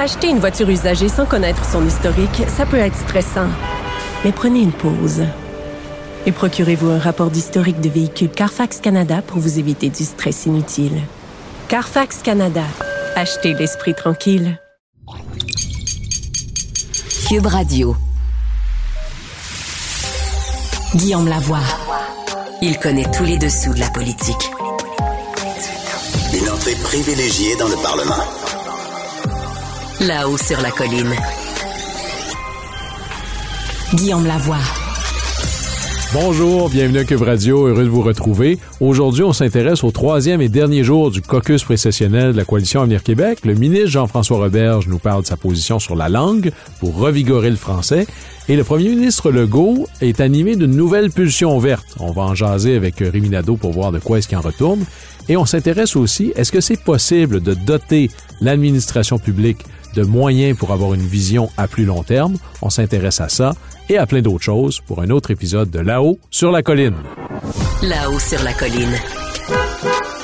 Acheter une voiture usagée sans connaître son historique, ça peut être stressant. Mais prenez une pause. Et procurez-vous un rapport d'historique de véhicule Carfax Canada pour vous éviter du stress inutile. Carfax Canada. Achetez l'esprit tranquille. Cube Radio. Guillaume Lavoie. Il connaît tous les dessous de la politique. Une entrée privilégiée dans le Parlement. Là-haut sur la colline. Guillaume Lavoie. Bonjour, bienvenue à Cube Radio, heureux de vous retrouver. Aujourd'hui, on s'intéresse au troisième et dernier jour du caucus précessionnel de la Coalition Avenir Québec. Le ministre Jean-François Roberge nous parle de sa position sur la langue pour revigorer le français. Et le premier ministre Legault est animé d'une nouvelle pulsion verte. On va en jaser avec Rémi Nadeau pour voir de quoi est-ce qu'il en retourne. Et on s'intéresse aussi, est-ce que c'est possible de doter l'administration publique de moyens pour avoir une vision à plus long terme? On s'intéresse à ça et à plein d'autres choses pour un autre épisode de Là-haut sur la colline. Là-haut sur la colline.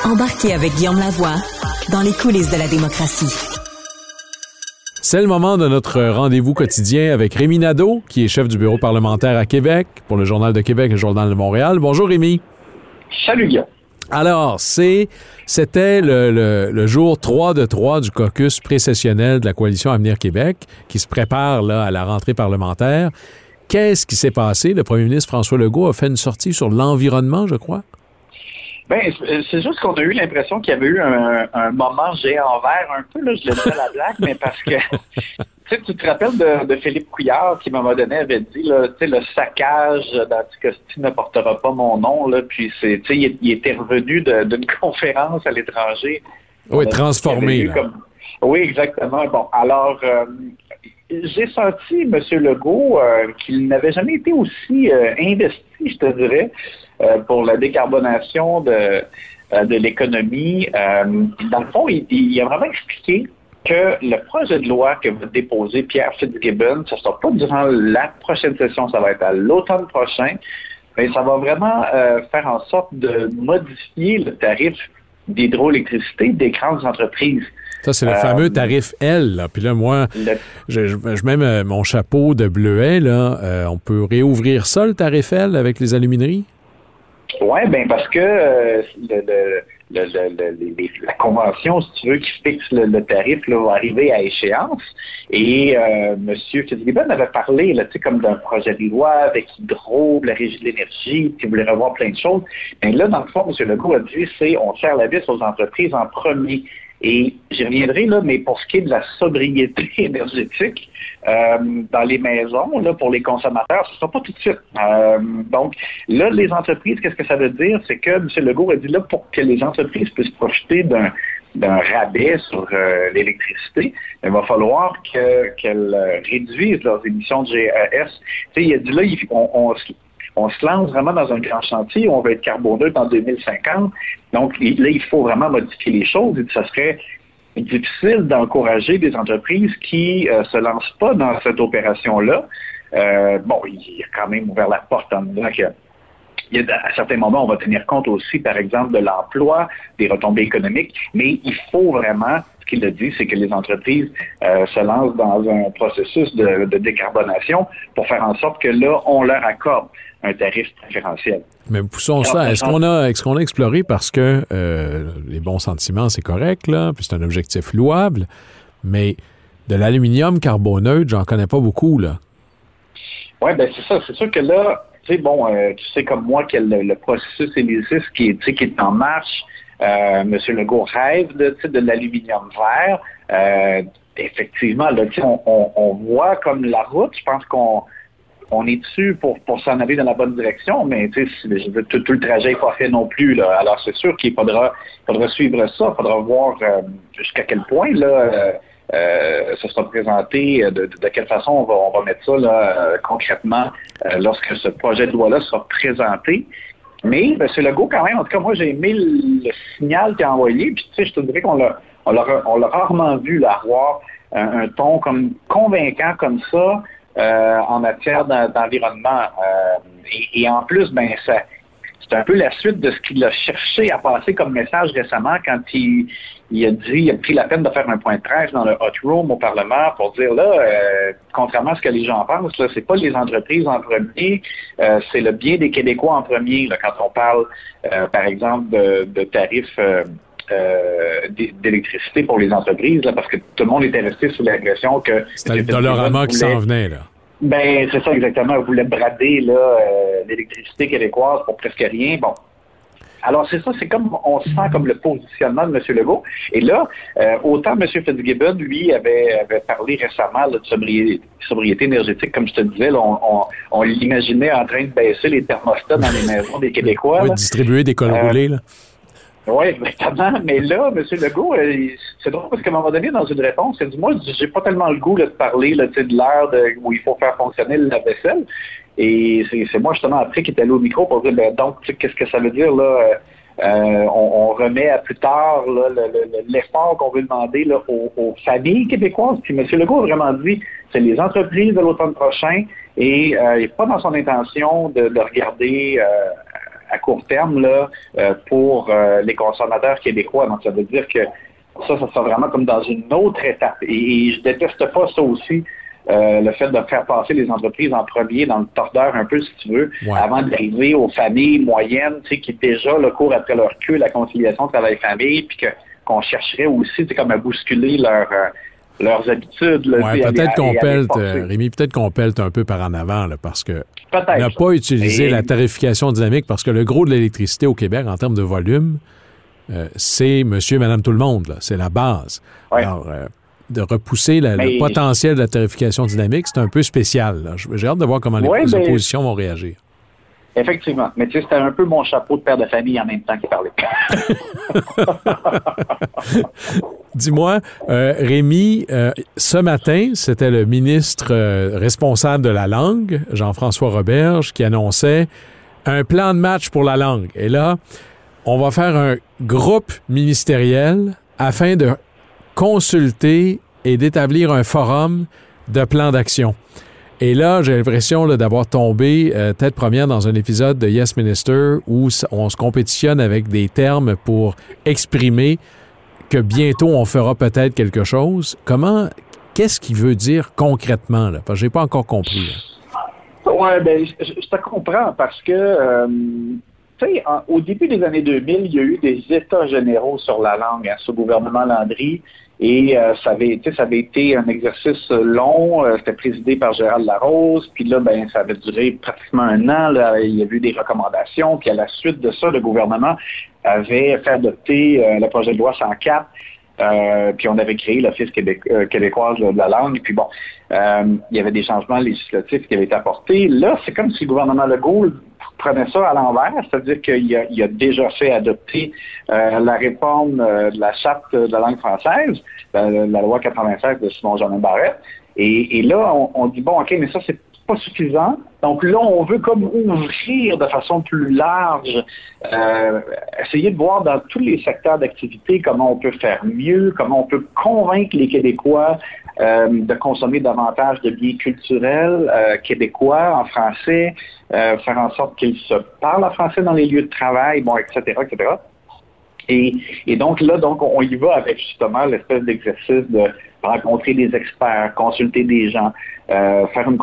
Embarquez avec Guillaume Lavoie dans les coulisses de la démocratie. C'est le moment de notre rendez-vous quotidien avec Rémi Nadeau, qui est chef du bureau parlementaire à Québec pour le Journal de Québec et le Journal de Montréal. Bonjour Rémi. Salut Guillaume. Alors, c'est, c'était le, jour 3 de 3 du caucus précessionnel de la Coalition Avenir Québec qui se prépare là, à la rentrée parlementaire. Qu'est-ce qui s'est passé? Le premier ministre François Legault a fait une sortie sur l'environnement, je crois. Ben, c'est juste qu'on a eu l'impression qu'il y avait eu un, un moment géant vert, un peu, là, je le dis à la blague, mais parce que tu, tu te rappelles de, de, Philippe Couillard qui, à un moment donné, avait dit là, le saccage d'Anticosti ne portera pas mon nom. Là, puis c'est, il, il était revenu d'une conférence à l'étranger. Oui, transformé. Comme... Oui, exactement. Bon, alors, euh, j'ai senti, M. Legault, euh, qu'il n'avait jamais été aussi euh, investi, je te dirais, euh, pour la décarbonation de, de l'économie. dans le fond, il, il, a vraiment expliqué que le projet de loi que va déposer Pierre Fitzgibbon, ce ne sera pas durant la prochaine session, ça va être à l'automne prochain, mais ça va vraiment faire en sorte de modifier le tarif d'hydroélectricité des grandes entreprises. Ça, c'est le euh, fameux tarif L. Là. Puis là, moi, le... je, je, je, mets mon chapeau de bleuet. Là. Euh, on peut réouvrir ça, le tarif L, avec les alumineries? Oui, bien parce que euh, la convention, si tu veux, qui fixe le, tarif, là, va arriver à échéance. Et euh, M. Fitzgibbon avait parlé, là, comme d'un projet de loi avec Hydro, la Régie de l'énergie, qui voulait revoir plein de choses. Mais là, dans le fond, M. Legault a dit, c'est on serre la vis aux entreprises en premier. Et j'y reviendrai, là, mais pour ce qui est de la sobriété énergétique euh, dans les maisons, là, pour les consommateurs, ce ne sera pas tout de suite. Euh, donc, là, les entreprises, qu'est-ce que ça veut dire? C'est que M. Legault a dit là, pour que les entreprises puissent profiter d'un rabais sur euh, l'électricité, il va falloir qu'elles que réduisent leurs émissions de GES. Tu sais, il a dit là, on, on, on se lance vraiment dans un grand chantier. On va être carboneutre en 2050. Donc là, il faut vraiment modifier les choses. Et ça serait difficile d'encourager des entreprises qui ne euh, se lancent pas dans cette opération-là. Euh, bon, il a quand même ouvert la porte en disant que il y a, à certains moments, on va tenir compte aussi, par exemple, de l'emploi, des retombées économiques, mais il faut vraiment, ce qu'il a dit, c'est que les entreprises euh, se lancent dans un processus de, de, décarbonation pour faire en sorte que là, on leur accorde un tarif préférentiel. Mais poussons ça. Est-ce qu'on a, est-ce qu'on a exploré parce que euh, les bons sentiments, c'est correct, là, puis c'est un objectif louable, mais de l'aluminium carboneutre, j'en connais pas beaucoup, là. Oui, ben c'est ça. C'est sûr que là, tu sais, bon, euh, tu sais comme moi que le, le processus élisif qui est, en marche, euh, M. Legault rêve de, l'aluminium vert. Euh, effectivement, on, voit comme la route, je pense qu'on on est dessus pour, s'en aller dans la bonne direction, mais tout, le trajet n'est pas fait non plus. Alors, c'est sûr qu'il faudra, faudra suivre ça, il faudra voir euh, jusqu'à quel point là, euh, euh, sera présenté, de, quelle façon on va, on va mettre ça là, concrètement lorsque ce projet de loi-là sera présenté. Mais M. Legault, quand même, en tout cas, moi, j'ai aimé le, signal qu'il a envoyé. Puis, tu sais, je te dirais qu'on l'a, on l'a, rarement vu avoir un, ton comme convaincant comme ça en matière d'environnement. et, en plus, ben ça, c'est un peu la suite de ce qu'il a cherché à passer comme message récemment quand il, a dit, il a pris la peine de faire un point de presse dans le hot room au Parlement pour dire là, euh, contrairement à ce que les gens pensent, là, c'est pas les entreprises en premier, euh, c'est le bien des Québécois en premier. quand on parle, euh, par exemple, de, tarifs d'électricité pour les entreprises, parce que tout le monde était resté sous l'impression que c'était le dollarama qui s'en venait là. Ben, c'est ça exactement. On voulait brader là, euh, l'électricité québécoise pour presque rien. Bon. Alors, c'est ça, c'est comme on sent comme le positionnement de M. Legault. Et là, euh, autant M. Fitzgibbon, lui, avait, avait parlé récemment de sobriété, énergétique, comme je te disais, on, on, l'imaginait en train de baisser les thermostats dans les maisons des Québécois. Oui, distribuer des cols euh, roulés, là. Oui, exactement. Mais là, M. Legault, euh, c'est drôle parce qu'à un moment donné, dans une réponse, il dit Moi, j'ai pas tellement le goût de parler là, de l'heure où il faut faire fonctionner la vaisselle. Et c'est moi, justement, après, qui est allé au micro pour dire ben, donc, qu'est-ce que ça veut dire là? Euh, euh, on, remet à plus tard l'effort qu'on veut demander là, aux, familles québécoises. Puis M. Legault a vraiment dit c'est les entreprises de l'automne prochain et il n'est pas dans son intention de, de regarder à court terme là, euh, pour euh, les consommateurs québécois. Donc, ça veut dire que ça, ça sera vraiment comme dans une autre étape. Et, je déteste pas ça aussi. Euh, le fait de faire passer les entreprises en premier dans le tordeur un peu, si tu veux, avant d'arriver aux familles moyennes, tu sais, qui déjà le cours après leur queue, la conciliation travail-famille, puis que qu'on chercherait aussi, tu comme à bousculer leur leurs habitudes. Ouais, peut-être qu'on pelte, Rémi, peut-être qu'on pelte un peu par en avant, là, parce que n'a pas utilisé la tarification dynamique, parce que le gros de l'électricité au Québec, en termes de volume, euh, c'est monsieur, madame, tout le monde. C'est la base. Alors, euh, de repousser le potentiel de la tarification dynamique, c'est un peu spécial. J'ai hâte de voir comment les, oppositions vont réagir. Effectivement. Mais tu sais, c'était un peu mon chapeau de père de famille en même temps qui parlait. Dis-moi, euh, Rémi, euh, ce matin, c'était le ministre euh, responsable de la langue, Jean-François Roberge, qui annonçait un plan de match pour la langue. Et là, on va faire un groupe ministériel afin de consulter et d'établir un forum de plan d'action. Et là, j'ai l'impression d'avoir tombé euh, tête première dans un épisode de Yes Minister où on se compétitionne avec des termes pour exprimer que bientôt on fera peut-être quelque chose. Comment, qu'est-ce qu'il veut dire concrètement là? Parce pas encore compris. Oui, ben, je, te comprends parce que, euh, tu sais, au début des années 2000, il y a eu des états généraux sur la langue hein, sous le gouvernement Landry. Et euh, ça, avait, été un exercice long. Euh, c'était présidé par Gérald Larose. Puis là, ben, ça avait duré pratiquement un an. Là. Il y a eu des recommandations. Puis à la suite de ça, le gouvernement avait fait adopter euh, le projet de loi 104. puis on avait créé l'Office québécois de la langue. Puis bon, il y avait des changements législatifs qui avaient été apportés. Là, c'est comme si le gouvernement Legault prenait ça à l'envers, c'est-à-dire qu'il a, déjà fait adopter euh, la réforme euh, de la charte de la langue française, euh, la, loi 96 de Simon Jean Barrette. Et, là, on, dit bon, ok, mais ça c'est pas suffisant. Donc là, on veut comme ouvrir de façon plus large, essayer de voir dans tous les secteurs d'activité comment on peut faire mieux, comment on peut convaincre les Québécois euh, de consommer davantage de biens culturels euh, québécois en français, euh, faire en sorte qu'ils se parlent en français dans les lieux de travail, bon, etc., etc. Et, donc là, donc on y va avec justement l'espèce d'exercice de rencontrer des experts, consulter des gens, faire une,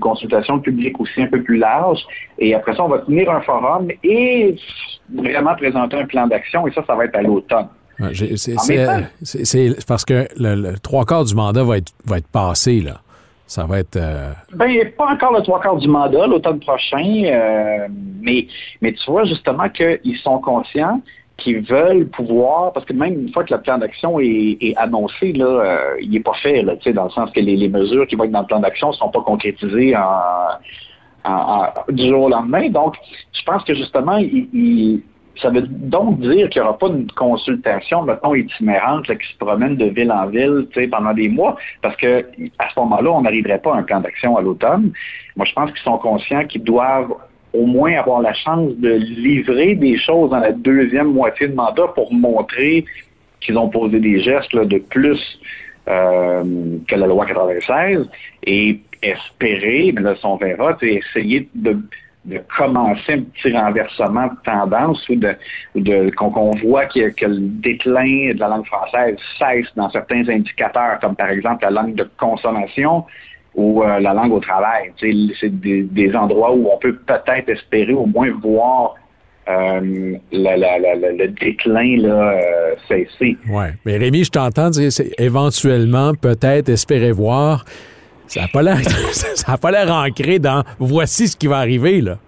consultation publique aussi un peu plus large. Et après ça, on va tenir un forum et vraiment présenter un plan d'action. Et ça, ça va être à l'automne. C'est parce que le, trois quarts du mandat va être, va être passé, là. Ça va être. Euh... Ben, pas encore le trois quarts du mandat, l'automne prochain, euh, mais, mais tu vois justement qu'ils sont conscients qu'ils veulent pouvoir, parce que même une fois que le plan d'action est, annoncé, là, euh, il n'est pas fait, là, dans le sens que les, mesures qui vont être dans le plan d'action ne sont pas concrétisées en, du jour au lendemain. Donc, je pense que justement, ils ça veut donc dire qu'il n'y aura pas une consultation, mettons, itinérante qui se promène de ville en ville pendant des mois, parce que à ce moment-là, on n'arriverait pas à un plan d'action à l'automne. Moi, je pense qu'ils sont conscients qu'ils doivent au moins avoir la chance de livrer des choses dans la deuxième moitié de mandat pour montrer qu'ils ont posé des gestes de plus euh, que la loi 96 et espérer, mais là, on verra, essayer de de commencer un petit renversement de tendance ou de, de qu'on voit que, que, le déclin de la langue française cesse dans certains indicateurs, comme par exemple la langue de consommation ou euh, la langue au travail. C'est des, endroits où on peut peut-être espérer au moins voir euh, le déclin là, euh, cesser. Oui, mais Rémi, je t'entends dire éventuellement, peut-être espérer voir. Ça n'a pas l'air, ça pas ancré dans voici ce qui va arriver, là.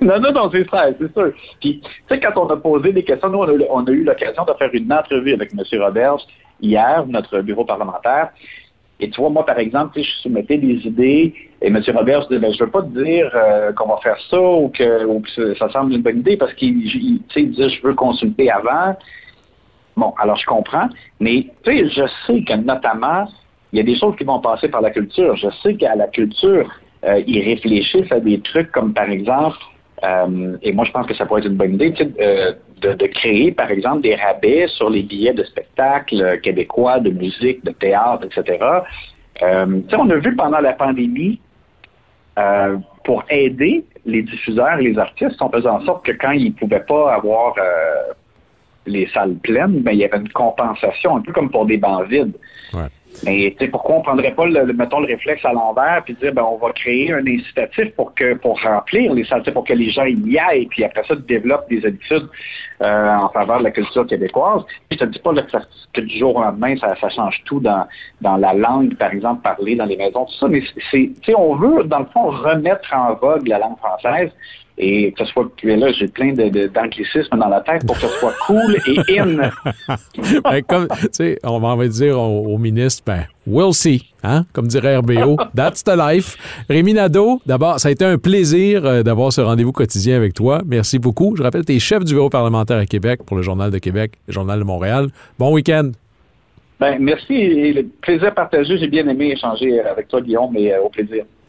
Non, non, non, c'est ça, c'est sûr. Puis, tu sais, quand on a posé des questions, nous, on a, eu l'occasion de faire une entrevue avec M. Roberts hier, notre bureau parlementaire. Et tu vois, moi, par exemple, je soumettais des idées et M. Roberts disait, ben, je veux pas te dire euh, qu'on va faire ça ou que, ça semble une bonne idée parce qu'il disait, je veux consulter avant. Bon, alors je comprends, mais tu sais, je sais que notamment, il y a des choses qui vont passer par la culture. Je sais qu'à la culture, euh, ils réfléchissent à des trucs comme, par exemple, euh, et moi, je pense que ça pourrait être une bonne idée euh, de, créer, par exemple, des rabais sur les billets de spectacles québécois, de musique, de théâtre, etc. On a vu pendant la pandémie, pour aider les diffuseurs et les artistes, on faisait en sorte que quand ils ne pouvaient pas avoir les salles pleines, ben, il y avait une compensation, un peu comme pour des bancs vides. Mais pourquoi on ne prendrait pas le, mettons le réflexe à l'envers puis dire ben on va créer un incitatif pour que pour remplir les salles, pour que les gens y aillent, puis après ça développent des habitudes euh, en faveur de la culture québécoise? Puis je te dis pas que, du jour au lendemain ça, change tout dans dans la langue par exemple parlée dans les maisons tout ça, mais c'est on veut dans le fond remettre en vogue la langue française et que ce soit là, j'ai plein d'anglicismes dans la tête pour que ce soit cool et in. ben, comme, tu sais, on va dire au, ministre, ben, we'll see, hein, comme dirait RBO. That's the life. Rémi Nadeau, d'abord, ça a été un plaisir euh, d'avoir ce rendez-vous quotidien avec toi. Merci beaucoup. Je rappelle, tu es chef du bureau parlementaire à Québec pour le Journal de Québec, le Journal de Montréal. Bon week-end. Ben, merci et le plaisir partagé. J'ai bien aimé échanger avec toi, Guillaume, mais euh, au plaisir.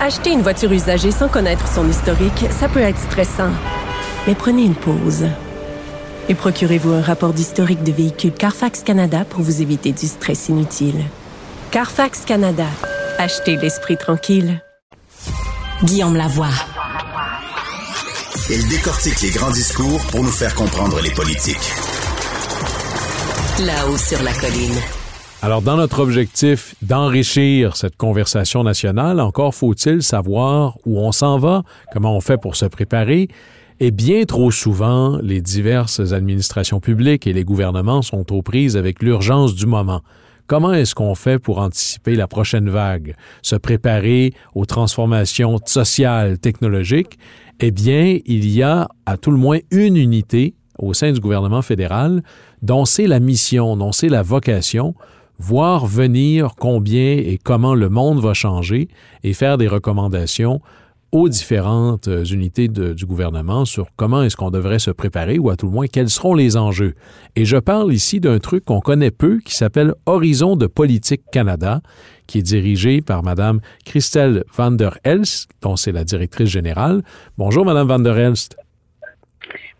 Acheter une voiture usagée sans connaître son historique, ça peut être stressant. Mais prenez une pause. Et procurez-vous un rapport d'historique de véhicule Carfax Canada pour vous éviter du stress inutile. Carfax Canada. Achetez l'esprit tranquille. Guillaume Lavoie. Il décortique les grands discours pour nous faire comprendre les politiques. Là-haut sur la colline. Alors, dans notre objectif d'enrichir cette conversation nationale, encore faut-il savoir où on s'en va, comment on fait pour se préparer. Et bien trop souvent, les diverses administrations publiques et les gouvernements sont aux prises avec l'urgence du moment. Comment est-ce qu'on fait pour anticiper la prochaine vague, se préparer aux transformations sociales, technologiques? Eh bien, il y a à tout le moins une unité au sein du gouvernement fédéral dont c'est la mission, dont c'est la vocation voir venir combien et comment le monde va changer et faire des recommandations aux différentes euh, unités du gouvernement sur comment est-ce qu'on devrait se préparer ou à tout le moins quels seront les enjeux. Et je parle ici d'un truc qu'on connaît peu qui s'appelle Horizon de politique Canada, qui est dirigé par Mme Christelle van der Elst, dont c'est la directrice générale. Bonjour, Mme van der Elst.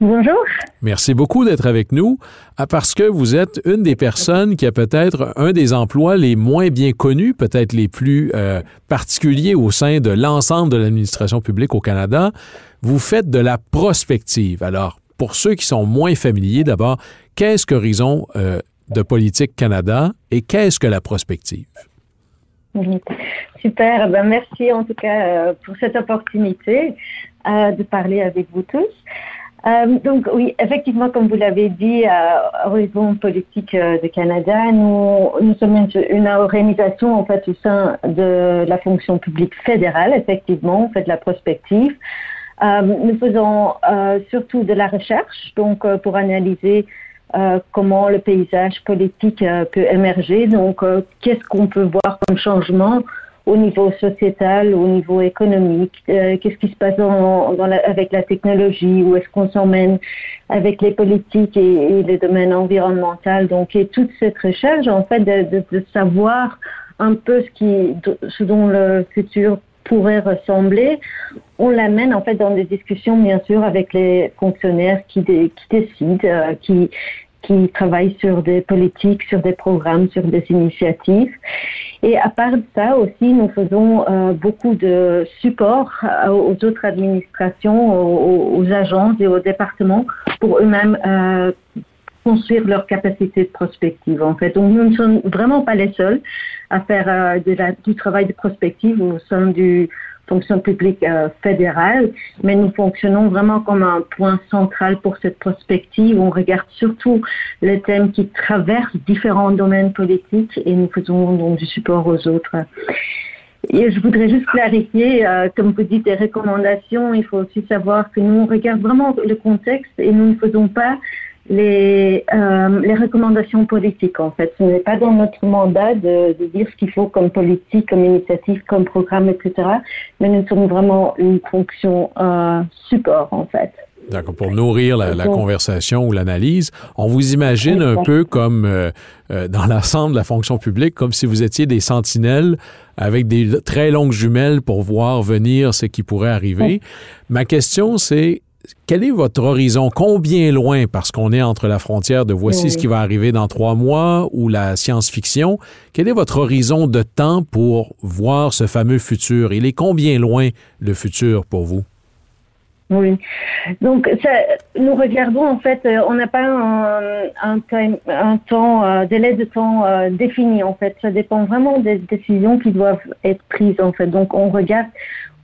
Bonjour. Merci beaucoup d'être avec nous ah, parce que vous êtes une des personnes qui a peut-être un des emplois les moins bien connus, peut-être les plus euh, particuliers au sein de l'ensemble de l'administration publique au Canada. Vous faites de la prospective. Alors, pour ceux qui sont moins familiers, d'abord, qu'est-ce qu'Horizon euh, de politique Canada et qu'est-ce que la prospective? Super, ben merci en tout cas euh, pour cette opportunité de parler avec vous tous. Euh, donc oui, effectivement, comme vous l'avez dit, à Horizon Politique euh, de Canada, nous, nous sommes une, une, organisation en fait au sein de la fonction publique fédérale. Effectivement, on fait de la prospective. Euh, nous faisons euh, surtout de la recherche, donc euh, pour analyser comment le paysage politique peut émerger. Donc, qu'est-ce qu'on peut voir comme changement au niveau sociétal, au niveau économique, euh, qu'est-ce qui se passe dans, la, avec la technologie, où est-ce qu'on s'emmène avec les politiques et, les domaines environnementaux. Donc, et toute cette recherche, en fait, de, de, de savoir un peu ce, qui, ce dont le futur pourrait ressembler, on l'amène en fait dans des discussions bien sûr avec les fonctionnaires qui, qui décident, euh, qui qui travaillent sur des politiques, sur des programmes, sur des initiatives. Et à part ça aussi, nous faisons euh, beaucoup de support euh, aux autres administrations, aux, agences et aux départements pour eux-mêmes euh, construire leur capacité de prospective. En fait, donc nous ne sommes vraiment pas les seuls à faire du travail de prospective au sein du fonction publique euh, fédérale, mais nous fonctionnons vraiment comme un point central pour cette prospective. On regarde surtout les thèmes qui traversent différents domaines politiques et nous faisons donc du support aux autres. Et je voudrais juste clarifier, euh, comme vous dites, des recommandations. Il faut aussi savoir que nous, on regarde vraiment le contexte et nous ne faisons pas les, euh, les recommandations politiques, en fait. Ce n'est pas dans notre mandat de, de dire ce qu'il faut comme politique, comme initiative, comme programme, etc. Mais nous sommes vraiment une fonction euh, support, en fait. D'accord. Pour nourrir la, la conversation ou l'analyse, on vous imagine un peu comme euh, euh, dans l'ensemble de la fonction publique, comme si vous étiez des sentinelles avec des très longues jumelles pour voir venir ce qui pourrait arriver. Ma question, c'est quel est votre horizon? Combien loin, parce qu'on est entre la frontière de voici oui. ce qui va arriver dans trois mois ou la science-fiction, quel est votre horizon de temps pour voir ce fameux futur? Il est combien loin le futur pour vous? Oui. Donc, ça, nous regardons, en fait, euh, on n'a pas un, un, time, un temps, euh, délai de temps euh, défini, en fait. Ça dépend vraiment des décisions qui doivent être prises, en fait. Donc, on regarde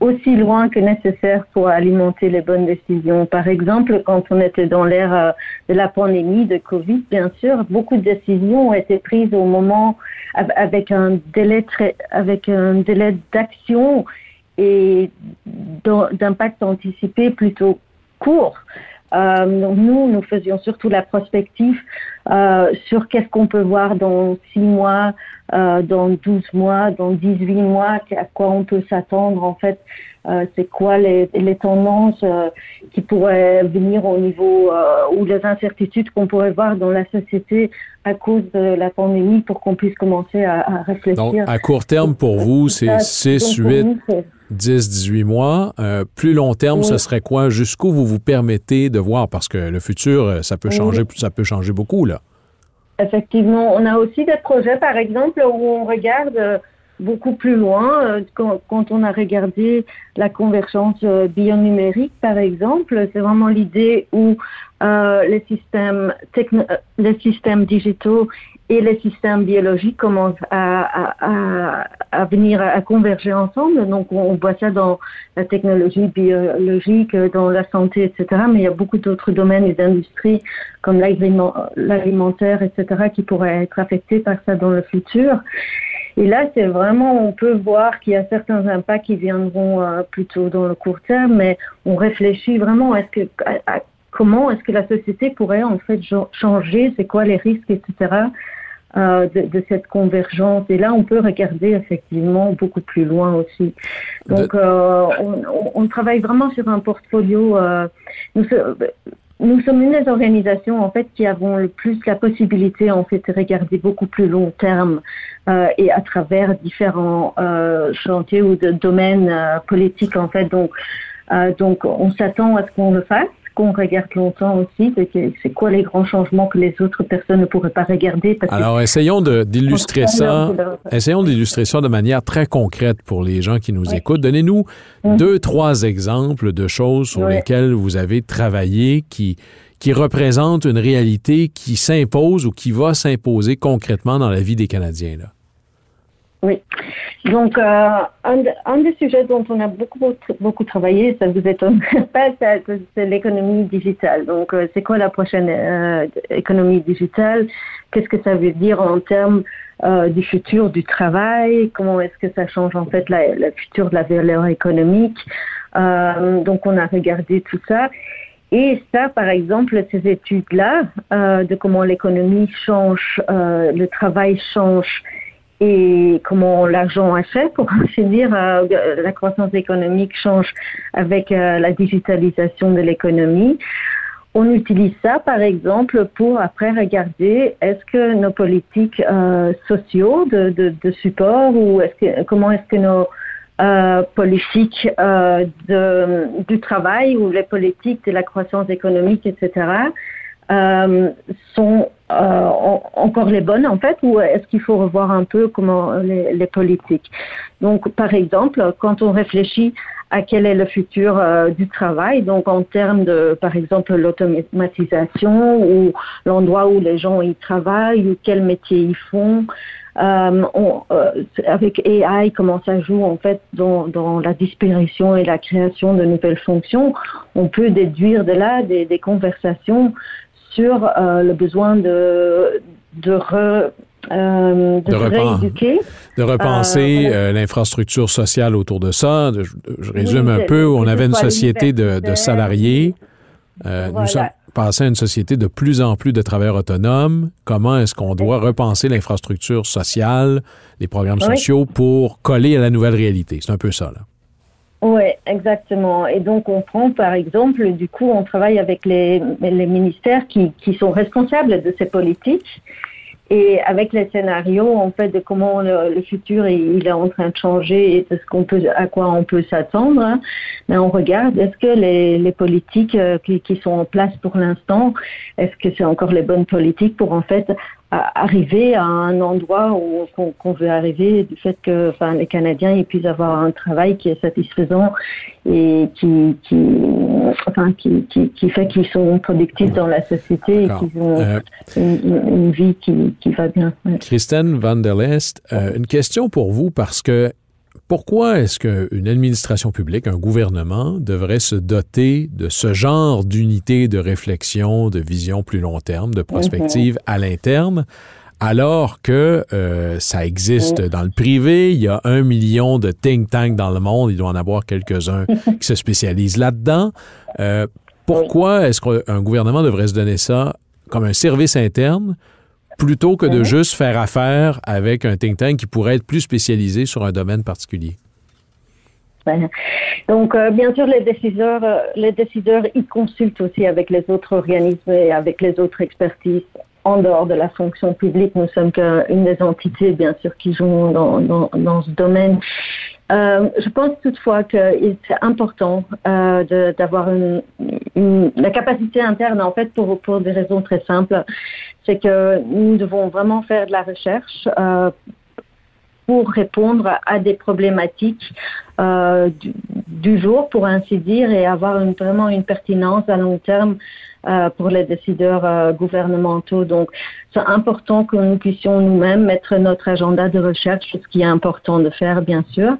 aussi loin que nécessaire pour alimenter les bonnes décisions. Par exemple, quand on était dans l'ère euh, de la pandémie de Covid, bien sûr, beaucoup de décisions ont été prises au moment avec un délai très, avec un délai d'action et d'impact anticipé plutôt court. Euh, nous, nous faisions surtout la prospective euh, sur qu'est-ce qu'on peut voir dans six mois, euh, dans 12 mois, dans 18 mois, à quoi on peut s'attendre en fait. Euh, c'est quoi les, les tendances euh, qui pourraient venir au niveau ou les incertitudes qu'on pourrait voir dans la société à cause de la pandémie pour qu'on puisse commencer à, à, réfléchir. Donc, à court terme, pour vous, c'est 6, 8, 10, 18 mois. Euh, plus long terme, oui. ce serait quoi? Jusqu'où vous vous permettez de voir? Parce que le futur, ça peut changer, oui. ça peut changer beaucoup, là. Effectivement, on a aussi des projets, par exemple, où on regarde beaucoup plus loin. Quand, quand on a regardé la convergence bionumérique, par exemple, c'est vraiment l'idée où euh, les systèmes techno les systèmes digitaux et les systèmes biologiques commencent à, à, à, venir à converger ensemble. Donc, on voit ça dans la technologie biologique, dans la santé, etc. Mais il y a beaucoup d'autres domaines et d'industries comme l'alimentaire, etc., qui pourraient être affectés par ça dans le futur. Et là, c'est vraiment, on peut voir qu'il y a certains impacts qui viendront euh, plutôt dans le court terme, mais on réfléchit vraiment est-ce que, à, à, comment est-ce que la société pourrait en fait changer, c'est quoi les risques, etc. Euh, de, de, cette convergence. Et là, on peut regarder effectivement beaucoup plus loin aussi. Donc, euh, on, on, travaille vraiment sur un portfolio. Nous, nous, sommes une des organisations en fait qui avons le plus la possibilité en fait de regarder beaucoup plus long terme euh, et à travers différents euh, chantiers ou de domaines euh, politiques en fait. Donc, donc, on s'attend à ce qu'on le fasse qu'on regarde longtemps aussi, c'est quoi les grands changements que les autres personnes ne pourraient pas regarder. Parce Alors, essayons d'illustrer ça, essayons d'illustrer ça de manière très concrète pour les gens qui nous oui. écoutent. Donnez-nous mmh. deux, trois exemples de choses sur oui. lesquelles vous avez travaillé qui, qui représentent une réalité qui s'impose ou qui va s'imposer concrètement dans la vie des Canadiens. Là. Oui. Donc, euh, un, des sujets dont on a beaucoup, beaucoup travaillé, ça vous étonne pas, c'est l'économie digitale. Donc, euh, c'est quoi la prochaine euh, économie digitale? Qu'est-ce que ça veut dire en termes du futur du travail? Comment est-ce que ça change en fait le futur de la valeur économique? Donc, on a regardé tout ça. Et ça, par exemple, ces études-là, de comment l'économie change, le travail change, et comment l'argent achète, pour ainsi dire, euh, la croissance économique change avec euh, la digitalisation de l'économie. On utilise ça, par exemple, pour après regarder est-ce que nos politiques euh, sociaux de, support ou est-ce que, comment est-ce que nos politiques de, du travail ou les politiques de la croissance économique, etc., euh, sont euh, encore les bonnes en fait ou est-ce qu'il faut revoir un peu comment les, politiques? Donc par exemple, quand on réfléchit à quel est le futur euh, du travail, donc en termes de par exemple l'automatisation ou l'endroit où les gens y travaillent ou quel métier ils font, euh, on, euh, avec AI, comment ça joue en fait dans, dans, la disparition et la création de nouvelles fonctions, on peut déduire de là des, des conversations sur euh, le besoin de, de, re, euh, de. De repenser euh, l'infrastructure sociale autour de ça. je, résume un peu. On avait une société de, de salariés. Nous sommes passés à une société de plus en plus de travailleurs autonomes. Comment est-ce qu'on doit repenser l'infrastructure sociale, les programmes sociaux pour coller à la nouvelle réalité? C'est un peu ça, là. Oui, exactement. Et donc, on prend, par exemple, du coup, on travaille avec les, les ministères qui, sont responsables de ces politiques et avec les scénarios, en fait, de comment le, futur il est en train de changer et de ce qu'on peut, à quoi on peut s'attendre, hein. mais on regarde est-ce que les, politiques euh, qui, sont en place pour l'instant, est-ce que c'est encore les bonnes politiques pour en fait arriver à un endroit où qu'on veut arriver du fait que enfin les Canadiens ils puissent avoir un travail qui est satisfaisant et qui qui enfin qui, qui, qui fait qu'ils sont productifs dans la société et qu'ils ont euh, une, vie qui, qui va bien. Christine Van der Lest, euh, une question pour vous parce que pourquoi est-ce qu'une administration publique, un gouvernement, devrait se doter de ce genre d'unité de réflexion, de vision plus long terme, de prospective mhm. à l'interne, alors que euh, ça existe dans le privé, il y a un million de think tanks dans le monde, il doit en avoir quelques-uns qui se spécialisent là-dedans. Euh, pourquoi est-ce qu'un gouvernement devrait se donner ça comme un service interne plutôt que de juste faire affaire avec un think tank qui pourrait être plus spécialisé sur un domaine particulier. Donc, euh, bien sûr, les décideurs, euh, les décideurs, ils consultent aussi avec les autres organismes et avec les autres expertises en dehors de la fonction publique. Nous sommes qu'une des entités, bien sûr, qui jouent dans, ce domaine. Euh, je pense toutefois que c'est important euh, d'avoir la capacité interne, en fait, pour, pour des raisons très simples. C'est que nous devons vraiment faire de la recherche euh, pour répondre à des problématiques euh, du, jour, pour ainsi dire, et avoir vraiment une pertinence à long terme euh, pour les décideurs euh, gouvernementaux. Donc, c'est important que nous puissions nous-mêmes mettre notre agenda de recherche, ce qui est important de faire, bien sûr.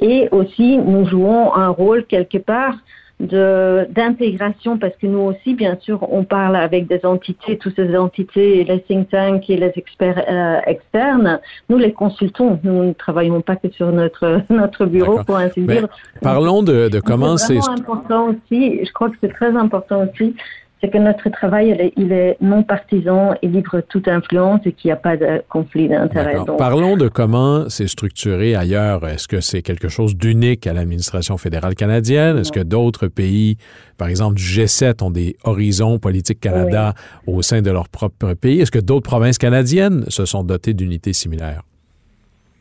Et aussi, nous jouons un rôle quelque part d'intégration parce que nous aussi bien sûr on parle avec des entités toutes ces entités les think tanks et les experts euh, externes. Nous les consultons. Nous ne travaillons pas que sur notre notre bureau pour ainsi dire. parlons de, de comment c'est important aussi je crois que c'est très important aussi c'est que notre travail, il est, non partisan et libre toute influence et qu'il n'y a pas de conflit d'intérêt. Parlons de comment c'est structuré ailleurs. Est-ce que c'est quelque chose d'unique à l'administration fédérale canadienne? Est-ce que d'autres pays, par exemple du G7, ont des horizons politiques Canada au sein de leur propre pays? Est-ce que d'autres provinces canadiennes se sont dotées d'unités similaires?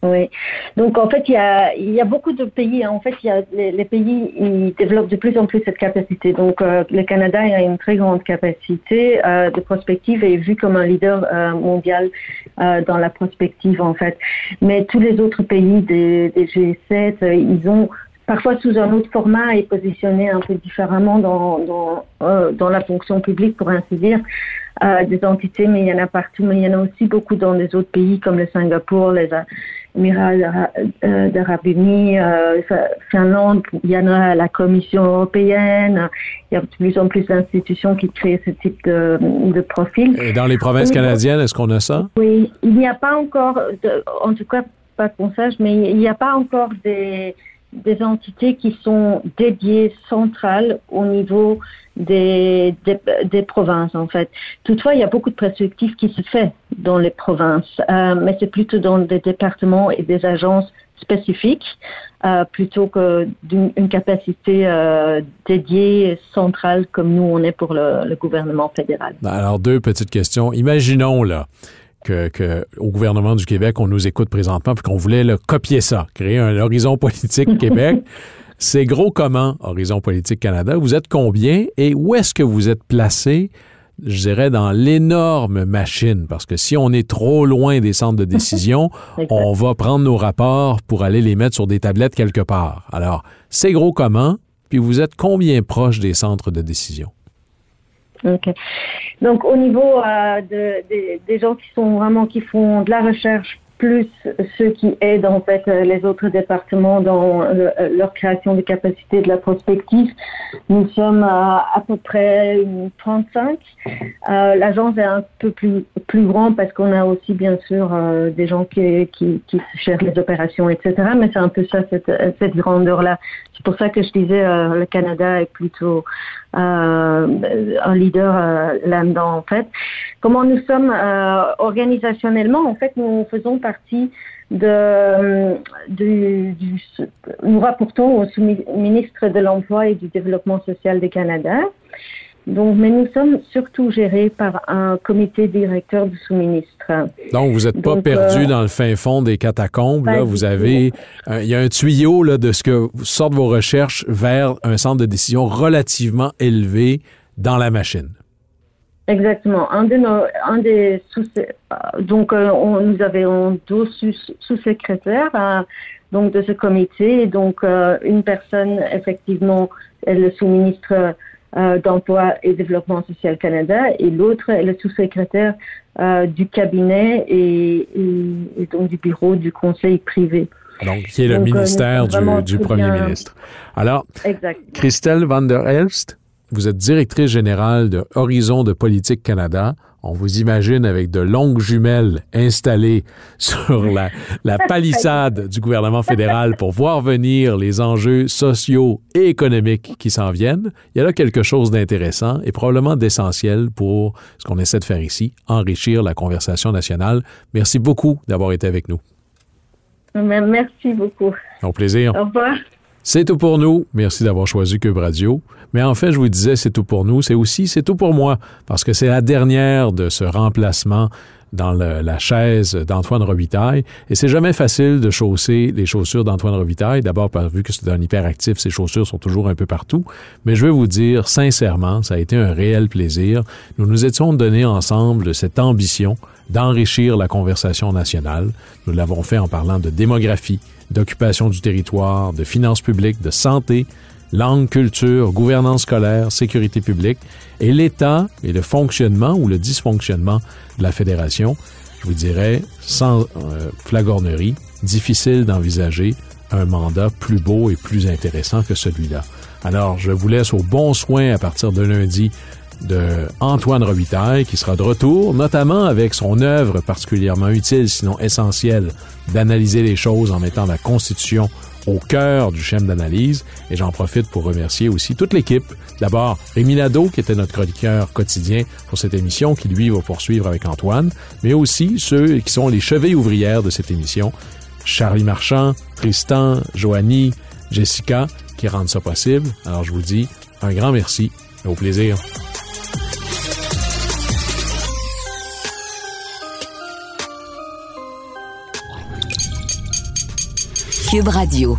Oui. Donc en fait, il y a, il y a beaucoup de pays. Hein. En fait, il y a, les, pays ils développent de plus en plus cette capacité. Donc euh, le Canada a une très grande capacité euh, de prospective et est vu comme un leader euh, mondial dans la prospective en fait. Mais tous les autres pays des, des G7, euh, ils ont parfois sous un autre format et positionnés un peu différemment dans la fonction publique, pour ainsi dire des entités, mais il y en a partout, mais il y en a aussi beaucoup dans les autres pays comme le Singapour, les, Émirats d'Arabie Unis, Finlande, il y en a la Commission européenne, il y a de plus en plus d'institutions qui créent ce type de, de profil. Et dans les provinces canadiennes, est-ce qu'on a ça? Oui, il n'y a pas encore, en tout cas pas qu'on sache, mais il n'y a pas encore des des entités qui sont dédiées centrales au niveau des, des, provinces en fait. Toutefois, il y a beaucoup de perspectives qui se fait dans les provinces, euh, mais c'est plutôt dans des départements et des agences spécifiques euh, plutôt que d'une capacité euh, dédiée centrale comme nous on est pour le, le gouvernement fédéral. Alors deux petites questions. Imaginons là que, au gouvernement du Québec, on nous écoute présentement, puis qu'on voulait le copier ça, créer un horizon politique Québec. C'est gros comment, Horizon Politique Canada? Vous êtes combien et où est-ce que vous êtes placé, je dirais, dans l'énorme machine? Parce que si on est trop loin des centres de décision, on va prendre nos rapports pour aller les mettre sur des tablettes quelque part. Alors, c'est gros comment? Puis vous êtes combien proche des centres de décision? Donc au niveau euh, de, des gens qui sont vraiment qui font de la recherche plus ceux qui aident en fait euh, les autres départements dans euh, leur création de capacités de la prospective. Nous sommes à à peu près 35. Euh, L'agence est un peu plus plus grande parce qu'on a aussi bien sûr des gens qui, qui, les opérations, etc. Mais c'est un peu ça cette, cette grandeur-là. C'est pour ça que je disais le Canada est plutôt un leader là-dedans en fait. Comment nous sommes organisationnellement En fait, nous faisons partie de, du, nous rapportons au sous-ministre de l'Emploi et du Développement social du Canada. Donc, mais nous sommes surtout gérés par un comité directeur du sous-ministre. Donc, vous n'êtes pas perdu euh, dans le fin fond des catacombes. Là, vous avez, il y a un tuyau là, de ce que sortent vos recherches vers un centre de décision relativement élevé dans la machine. Exactement. Un, de nos, un des sous donc euh, on, nous avions deux sous-secrétaires euh, donc de ce comité. Donc euh, une personne effectivement est le sous-ministre d'emploi et développement social Canada et l'autre est le sous-secrétaire du cabinet et, donc du bureau du conseil privé. Donc, qui est le ministère du, du Premier ministre. Alors, Christelle Van der Elst, vous êtes directrice générale de Horizon de Politique Canada. On vous imagine avec de longues jumelles installées sur la, la palissade du gouvernement fédéral pour voir venir les enjeux sociaux et économiques qui s'en viennent. Il y a là quelque chose d'intéressant et probablement d'essentiel pour ce qu'on essaie de faire ici, enrichir la conversation nationale. Merci beaucoup d'avoir été avec nous. Merci beaucoup. Au plaisir. Au revoir. C'est tout pour nous. Merci d'avoir choisi Cube Radio. Mais en fait, je vous disais, c'est tout pour nous. C'est aussi, c'est tout pour moi, parce que c'est la dernière de ce remplacement dans la chaise d'Antoine Robitaille. Et c'est jamais facile de chausser les chaussures d'Antoine Robitaille. D'abord, vu que c'est un hyperactif, ses chaussures sont toujours un peu partout. Mais je vais vous dire, sincèrement, ça a été un réel plaisir. Nous nous étions donnés ensemble cette ambition d'enrichir la conversation nationale. Nous l'avons fait en parlant de démographie, d'occupation du territoire, de finances publiques, de santé, langue, culture, gouvernance scolaire, sécurité publique, et l'État et le fonctionnement ou le dysfonctionnement de la fédération, je vous dirais, sans euh, flagornerie, difficile d'envisager un mandat plus beau et plus intéressant que celui-là. Alors, je vous laisse au bon soin à partir de lundi de Antoine Robitaille, qui sera de retour, notamment avec son œuvre particulièrement utile, sinon essentielle, d'analyser les choses en mettant la Constitution au cœur du schéma d'analyse. Et j'en profite pour remercier aussi toute l'équipe. D'abord, Rémi Nadeau, qui était notre chroniqueur quotidien pour cette émission, qui lui va poursuivre avec Antoine, mais aussi ceux qui sont les chevilles ouvrières de cette émission. Charlie Marchand, Tristan, Joanie, Jessica, qui rendent ça possible. Alors je vous dis un grand merci et au plaisir. Cube Radio.